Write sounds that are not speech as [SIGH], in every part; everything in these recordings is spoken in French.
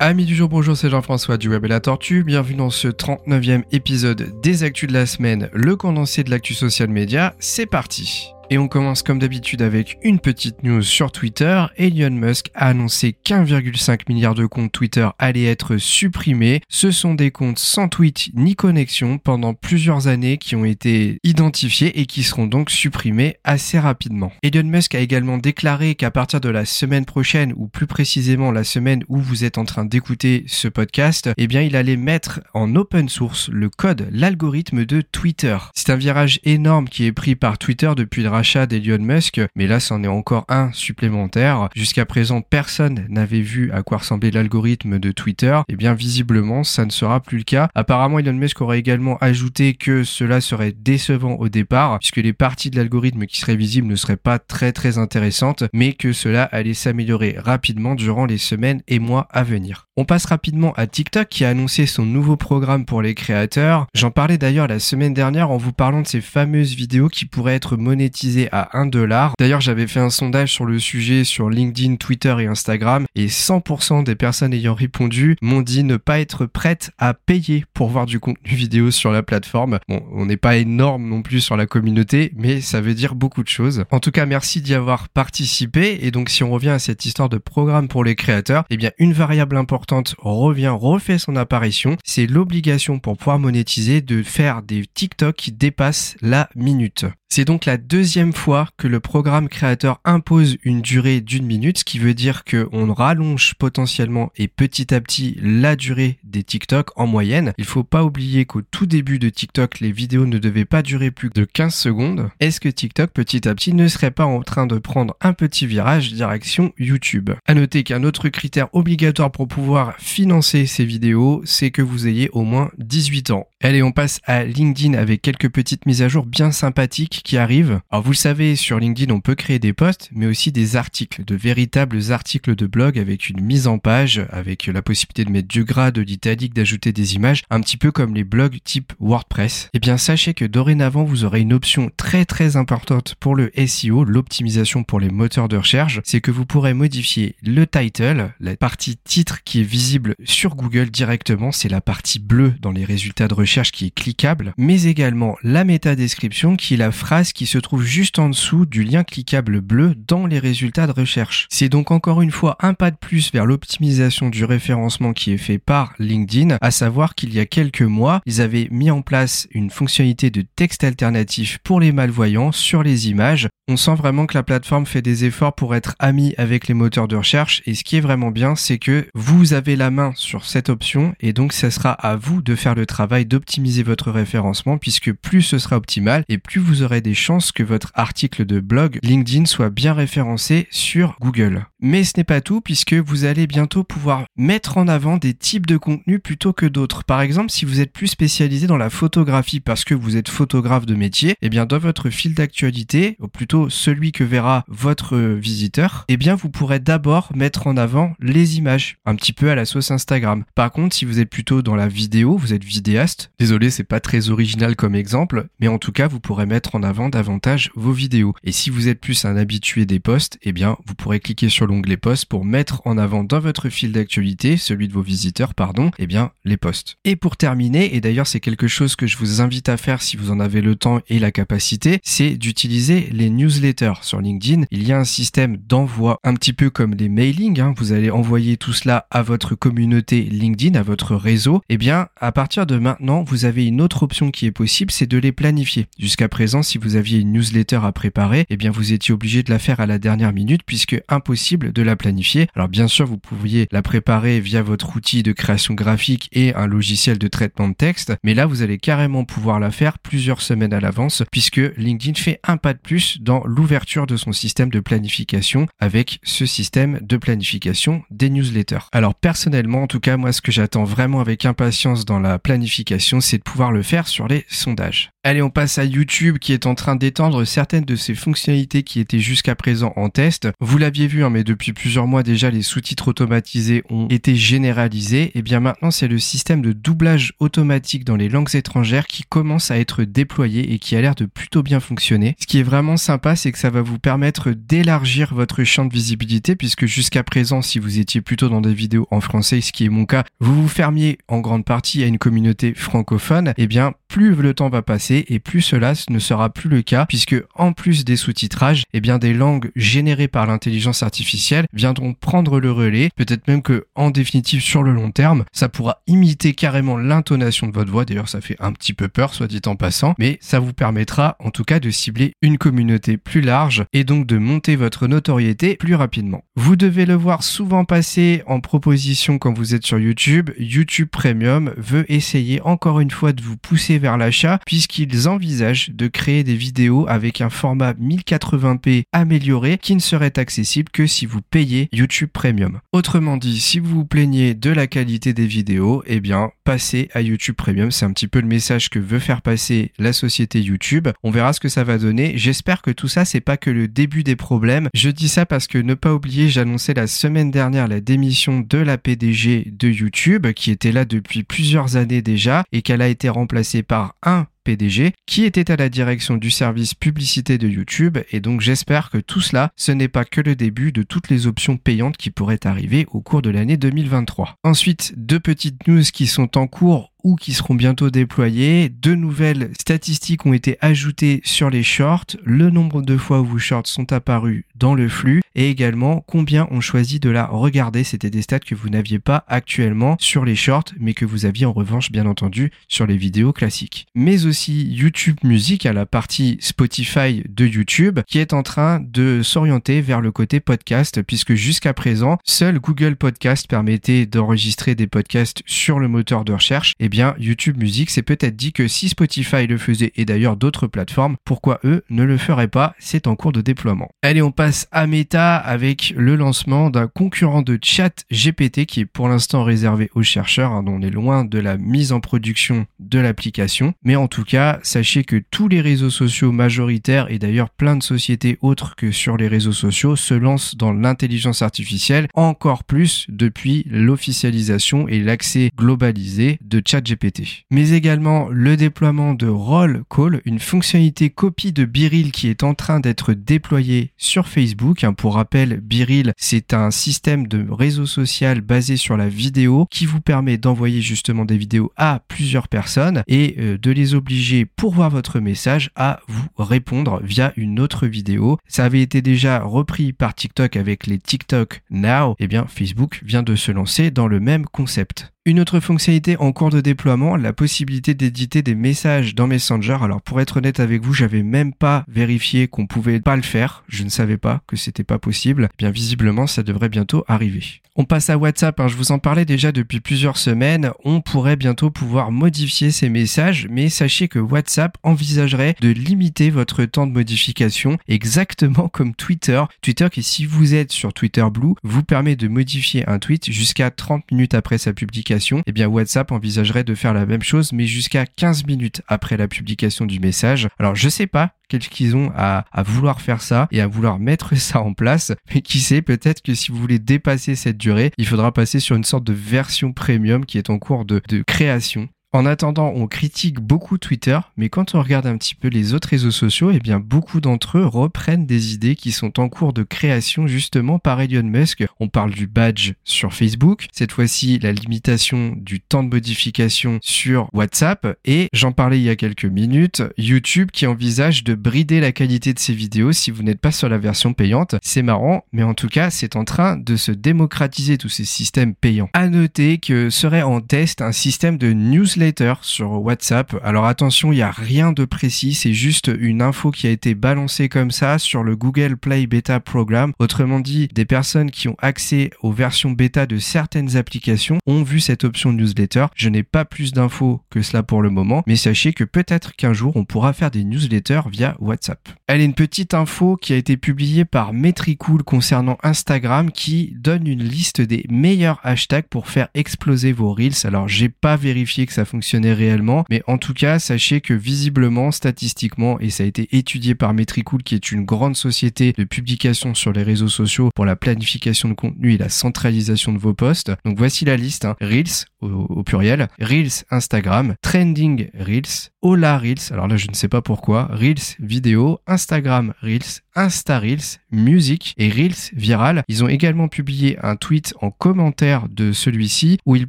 Amis du jour, bonjour, c'est Jean-François du Web et la Tortue. Bienvenue dans ce 39e épisode des Actus de la semaine, le condensé de l'actu social média. C'est parti. Et on commence comme d'habitude avec une petite news sur Twitter. Elon Musk a annoncé qu'1,5 milliard de comptes Twitter allaient être supprimés. Ce sont des comptes sans tweet ni connexion pendant plusieurs années qui ont été identifiés et qui seront donc supprimés assez rapidement. Elon Musk a également déclaré qu'à partir de la semaine prochaine, ou plus précisément la semaine où vous êtes en train d'écouter ce podcast, eh bien il allait mettre en open source le code, l'algorithme de Twitter. C'est un virage énorme qui est pris par Twitter depuis le rachat d'Elon Musk, mais là c'en est encore un supplémentaire. Jusqu'à présent, personne n'avait vu à quoi ressemblait l'algorithme de Twitter. Et eh bien visiblement, ça ne sera plus le cas. Apparemment, Elon Musk aurait également ajouté que cela serait décevant au départ, puisque les parties de l'algorithme qui seraient visibles ne seraient pas très très intéressantes, mais que cela allait s'améliorer rapidement durant les semaines et mois à venir. On passe rapidement à TikTok qui a annoncé son nouveau programme pour les créateurs. J'en parlais d'ailleurs la semaine dernière en vous parlant de ces fameuses vidéos qui pourraient être monétisées à 1 dollar. D'ailleurs, j'avais fait un sondage sur le sujet sur LinkedIn, Twitter et Instagram et 100% des personnes ayant répondu m'ont dit ne pas être prêtes à payer pour voir du contenu [LAUGHS] vidéo sur la plateforme. Bon, on n'est pas énorme non plus sur la communauté, mais ça veut dire beaucoup de choses. En tout cas, merci d'y avoir participé et donc si on revient à cette histoire de programme pour les créateurs, eh bien une variable importante revient, refait son apparition, c'est l'obligation pour pouvoir monétiser de faire des TikTok qui dépassent la minute. C'est donc la deuxième fois que le programme créateur impose une durée d'une minute, ce qui veut dire qu'on rallonge potentiellement et petit à petit la durée des TikTok en moyenne. Il faut pas oublier qu'au tout début de TikTok, les vidéos ne devaient pas durer plus de 15 secondes. Est-ce que TikTok petit à petit ne serait pas en train de prendre un petit virage direction YouTube? À noter qu'un autre critère obligatoire pour pouvoir financer ces vidéos, c'est que vous ayez au moins 18 ans. Allez, on passe à LinkedIn avec quelques petites mises à jour bien sympathiques qui arrivent. Alors vous le savez, sur LinkedIn, on peut créer des posts, mais aussi des articles, de véritables articles de blog avec une mise en page, avec la possibilité de mettre du gras, de l'italique, d'ajouter des images, un petit peu comme les blogs type WordPress. Eh bien, sachez que dorénavant, vous aurez une option très très importante pour le SEO, l'optimisation pour les moteurs de recherche, c'est que vous pourrez modifier le title, la partie titre qui est visible sur Google directement, c'est la partie bleue dans les résultats de recherche qui est cliquable, mais également la méta description qui est la phrase qui se trouve juste en dessous du lien cliquable bleu dans les résultats de recherche. C'est donc encore une fois un pas de plus vers l'optimisation du référencement qui est fait par LinkedIn, à savoir qu'il y a quelques mois, ils avaient mis en place une fonctionnalité de texte alternatif pour les malvoyants sur les images. On sent vraiment que la plateforme fait des efforts pour être amie avec les moteurs de recherche et ce qui est vraiment bien, c'est que vous avez la main sur cette option et donc ça sera à vous de faire le travail d'optimiser votre référencement puisque plus ce sera optimal et plus vous aurez des chances que votre article de blog LinkedIn soit bien référencé sur Google. Mais ce n'est pas tout puisque vous allez bientôt pouvoir mettre en avant des types de contenus plutôt que d'autres. Par exemple, si vous êtes plus spécialisé dans la photographie parce que vous êtes photographe de métier, eh bien dans votre fil d'actualité, ou plutôt celui que verra votre visiteur, eh bien vous pourrez d'abord mettre en avant les images, un petit peu à la sauce Instagram. Par contre, si vous êtes plutôt dans la vidéo, vous êtes vidéaste, désolé, c'est pas très original comme exemple, mais en tout cas, vous pourrez mettre en avant davantage vos vidéos. Et si vous êtes plus un habitué des posts, eh bien, vous pourrez cliquer sur l'onglet posts pour mettre en avant dans votre fil d'actualité, celui de vos visiteurs, pardon, eh bien, les posts. Et pour terminer, et d'ailleurs, c'est quelque chose que je vous invite à faire si vous en avez le temps et la capacité, c'est d'utiliser les newsletters sur LinkedIn. Il y a un système d'envoi un petit peu comme des mailings. Hein. Vous allez envoyer tout cela à votre communauté LinkedIn, à votre réseau. Eh bien, à partir de maintenant, vous avez une autre option qui est possible, c'est de les planifier. Jusqu'à présent, si vous aviez une newsletter à préparer, eh bien vous étiez obligé de la faire à la dernière minute puisque impossible de la planifier. Alors bien sûr, vous pouviez la préparer via votre outil de création graphique et un logiciel de traitement de texte, mais là vous allez carrément pouvoir la faire plusieurs semaines à l'avance puisque LinkedIn fait un pas de plus dans l'ouverture de son système de planification avec ce système de planification des newsletters. Alors personnellement, en tout cas, moi ce que j'attends vraiment avec impatience dans la planification, c'est de pouvoir le faire sur les sondages. Allez, on passe à YouTube qui est en train d'étendre certaines de ses fonctionnalités qui étaient jusqu'à présent en test. Vous l'aviez vu, hein, mais depuis plusieurs mois déjà, les sous-titres automatisés ont été généralisés. Et bien maintenant, c'est le système de doublage automatique dans les langues étrangères qui commence à être déployé et qui a l'air de plutôt bien fonctionner. Ce qui est vraiment sympa, c'est que ça va vous permettre d'élargir votre champ de visibilité puisque jusqu'à présent, si vous étiez plutôt dans des vidéos en français, ce qui est mon cas, vous vous fermiez en grande partie à une communauté francophone. Et eh bien, plus le temps va passer, et plus cela ne sera plus le cas puisque en plus des sous-titrages, eh bien des langues générées par l'intelligence artificielle viendront prendre le relais, peut-être même que en définitive sur le long terme, ça pourra imiter carrément l'intonation de votre voix. D'ailleurs, ça fait un petit peu peur, soit dit en passant, mais ça vous permettra en tout cas de cibler une communauté plus large et donc de monter votre notoriété plus rapidement. Vous devez le voir souvent passer en proposition quand vous êtes sur YouTube. YouTube Premium veut essayer encore une fois de vous pousser vers l'achat puisqu'il ils envisagent de créer des vidéos avec un format 1080p amélioré qui ne serait accessible que si vous payez YouTube Premium. Autrement dit, si vous vous plaignez de la qualité des vidéos, eh bien, passez à YouTube Premium. C'est un petit peu le message que veut faire passer la société YouTube. On verra ce que ça va donner. J'espère que tout ça, c'est pas que le début des problèmes. Je dis ça parce que ne pas oublier, j'annonçais la semaine dernière la démission de la PDG de YouTube, qui était là depuis plusieurs années déjà, et qu'elle a été remplacée par un PDG, qui était à la direction du service publicité de YouTube, et donc j'espère que tout cela, ce n'est pas que le début de toutes les options payantes qui pourraient arriver au cours de l'année 2023. Ensuite, deux petites news qui sont en cours ou qui seront bientôt déployés. De nouvelles statistiques ont été ajoutées sur les shorts, le nombre de fois où vos shorts sont apparus dans le flux et également combien ont choisi de la regarder. C'était des stats que vous n'aviez pas actuellement sur les shorts mais que vous aviez en revanche bien entendu sur les vidéos classiques. Mais aussi YouTube Music à la partie Spotify de YouTube qui est en train de s'orienter vers le côté podcast puisque jusqu'à présent seul Google Podcast permettait d'enregistrer des podcasts sur le moteur de recherche et bien YouTube Music s'est peut-être dit que si Spotify le faisait et d'ailleurs d'autres plateformes, pourquoi eux ne le feraient pas? C'est en cours de déploiement. Allez, on passe à Meta avec le lancement d'un concurrent de chat GPT qui est pour l'instant réservé aux chercheurs, hein, on est loin de la mise en production de l'application. Mais en tout cas, sachez que tous les réseaux sociaux majoritaires et d'ailleurs plein de sociétés autres que sur les réseaux sociaux se lancent dans l'intelligence artificielle encore plus depuis l'officialisation et l'accès globalisé de chat GPT. Mais également le déploiement de Roll Call, une fonctionnalité copie de Biril qui est en train d'être déployée sur Facebook. Hein, pour rappel, Biril, c'est un système de réseau social basé sur la vidéo qui vous permet d'envoyer justement des vidéos à plusieurs personnes et euh, de les obliger pour voir votre message à vous répondre via une autre vidéo. Ça avait été déjà repris par TikTok avec les TikTok Now. Eh bien, Facebook vient de se lancer dans le même concept. Une autre fonctionnalité en cours de déploiement, la possibilité d'éditer des messages dans Messenger. Alors pour être honnête avec vous, j'avais même pas vérifié qu'on pouvait pas le faire. Je ne savais pas que c'était pas possible. Eh bien visiblement, ça devrait bientôt arriver. On passe à WhatsApp. Hein. Je vous en parlais déjà depuis plusieurs semaines. On pourrait bientôt pouvoir modifier ces messages, mais sachez que WhatsApp envisagerait de limiter votre temps de modification exactement comme Twitter. Twitter qui, si vous êtes sur Twitter Blue, vous permet de modifier un tweet jusqu'à 30 minutes après sa publication eh bien WhatsApp envisagerait de faire la même chose, mais jusqu'à 15 minutes après la publication du message. Alors je sais pas qu'est-ce qu'ils ont à, vouloir faire ça et à vouloir mettre [LAUGHS] ça en place. Mais qui sait, peut-être que si vous voulez dépasser cette durée, il faudra passer sur une sorte de version premium qui est en cours de création. En attendant, on critique beaucoup Twitter, mais quand on regarde un petit peu les autres réseaux sociaux, eh bien beaucoup d'entre eux reprennent des idées qui sont en cours de création justement par Elon Musk. On parle du badge sur Facebook, cette fois-ci la limitation du temps de modification sur WhatsApp et j'en parlais il y a quelques minutes, YouTube qui envisage de brider la qualité de ses vidéos si vous n'êtes pas sur la version payante. C'est marrant, mais en tout cas, c'est en train de se démocratiser tous ces systèmes payants. À noter que serait en test un système de newsletter sur WhatsApp. Alors attention, il n'y a rien de précis, c'est juste une info qui a été balancée comme ça sur le Google Play Beta Program. Autrement dit, des personnes qui ont accès aux versions bêta de certaines applications ont vu cette option newsletter. Je n'ai pas plus d'infos que cela pour le moment, mais sachez que peut-être qu'un jour on pourra faire des newsletters via WhatsApp. Elle est une petite info qui a été publiée par Metricool concernant Instagram qui donne une liste des meilleurs hashtags pour faire exploser vos reels. Alors j'ai pas vérifié que ça fonctionnait réellement, mais en tout cas, sachez que visiblement, statistiquement, et ça a été étudié par Metricool, qui est une grande société de publication sur les réseaux sociaux pour la planification de contenu et la centralisation de vos posts. Donc voici la liste. Hein. Reels au, pluriel, Reels Instagram, Trending Reels, Hola Reels, alors là je ne sais pas pourquoi, Reels vidéo, Instagram Reels, Insta Reels, musique et Reels viral. Ils ont également publié un tweet en commentaire de celui-ci où ils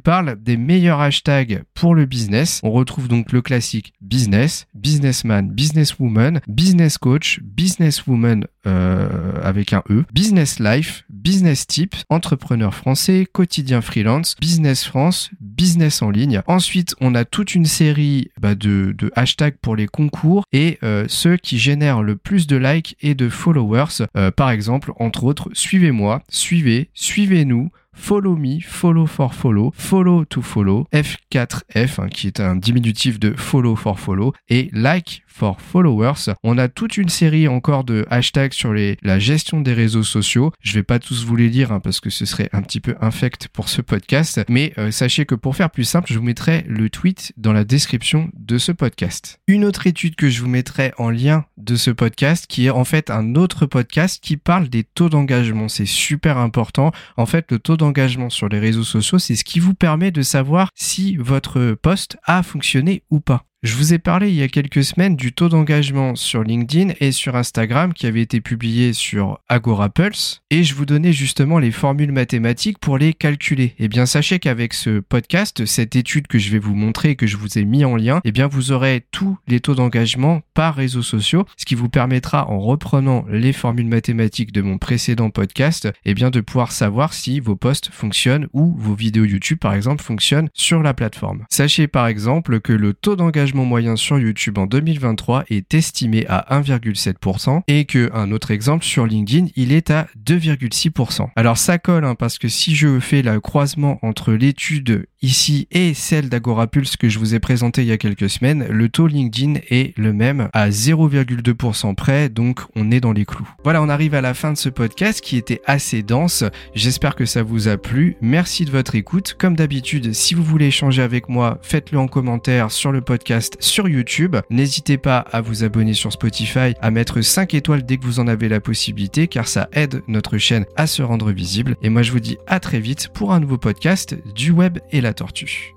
parlent des meilleurs hashtags pour le business. On retrouve donc le classique business, businessman, businesswoman, business coach, businesswoman euh, avec un E, business life, business tip, entrepreneur français, quotidien freelance, business France, business en ligne. Ensuite, on a toute une série bah, de, hashtags pour les concours et euh, ceux qui génèrent le plus de likes et de followers. Euh, par exemple, entre autres, suivez-moi, suivez, suivez-nous, Follow Me, Follow for Follow, Follow to Follow, F4F, hein, qui est un diminutif de Follow for Follow, et Like for Followers. On a toute une série encore de hashtags sur les, la gestion des réseaux sociaux. Je vais pas tous vous les lire hein, parce que ce serait un petit peu infect pour ce podcast, mais euh, sachez que pour faire plus simple, je vous mettrai le tweet dans la description de ce podcast. Une autre étude que je vous mettrai en lien de ce podcast, qui est en fait un autre podcast qui parle des taux d'engagement. C'est super important. En fait, le taux d'engagement sur les réseaux sociaux, c'est ce qui vous permet de savoir si votre post a fonctionné ou pas. Je vous ai parlé il y a quelques semaines du taux d'engagement sur LinkedIn et sur Instagram qui avait été publié sur Agora Pulse et je vous donnais justement les formules mathématiques pour les calculer. Eh bien, sachez qu'avec ce podcast, cette étude que je vais vous montrer et que je vous ai mis en lien, eh bien, vous aurez tous les taux d'engagement par réseaux sociaux, ce qui vous permettra en reprenant les formules mathématiques de mon précédent podcast, eh bien, de pouvoir savoir si vos posts fonctionnent ou vos vidéos YouTube, par exemple, fonctionnent sur la plateforme. Sachez par exemple que le taux d'engagement moyen sur YouTube en 2023 est estimé à 1,7% et que un autre exemple sur LinkedIn, il est à 2,6%. Alors ça colle hein, parce que si je fais le croisement entre l'étude ici et celle d'Agorapulse que je vous ai présentée il y a quelques semaines, le taux LinkedIn est le même à 0,2% près, donc on est dans les clous. Voilà, on arrive à la fin de ce podcast qui était assez dense. J'espère que ça vous a plu. Merci de votre écoute. Comme d'habitude, si vous voulez échanger avec moi, faites-le en commentaire sur le podcast sur YouTube. N'hésitez pas à vous abonner sur Spotify, à mettre 5 étoiles dès que vous en avez la possibilité, car ça aide notre chaîne à se rendre visible. Et moi, je vous dis à très vite pour un nouveau podcast du web et la tortue.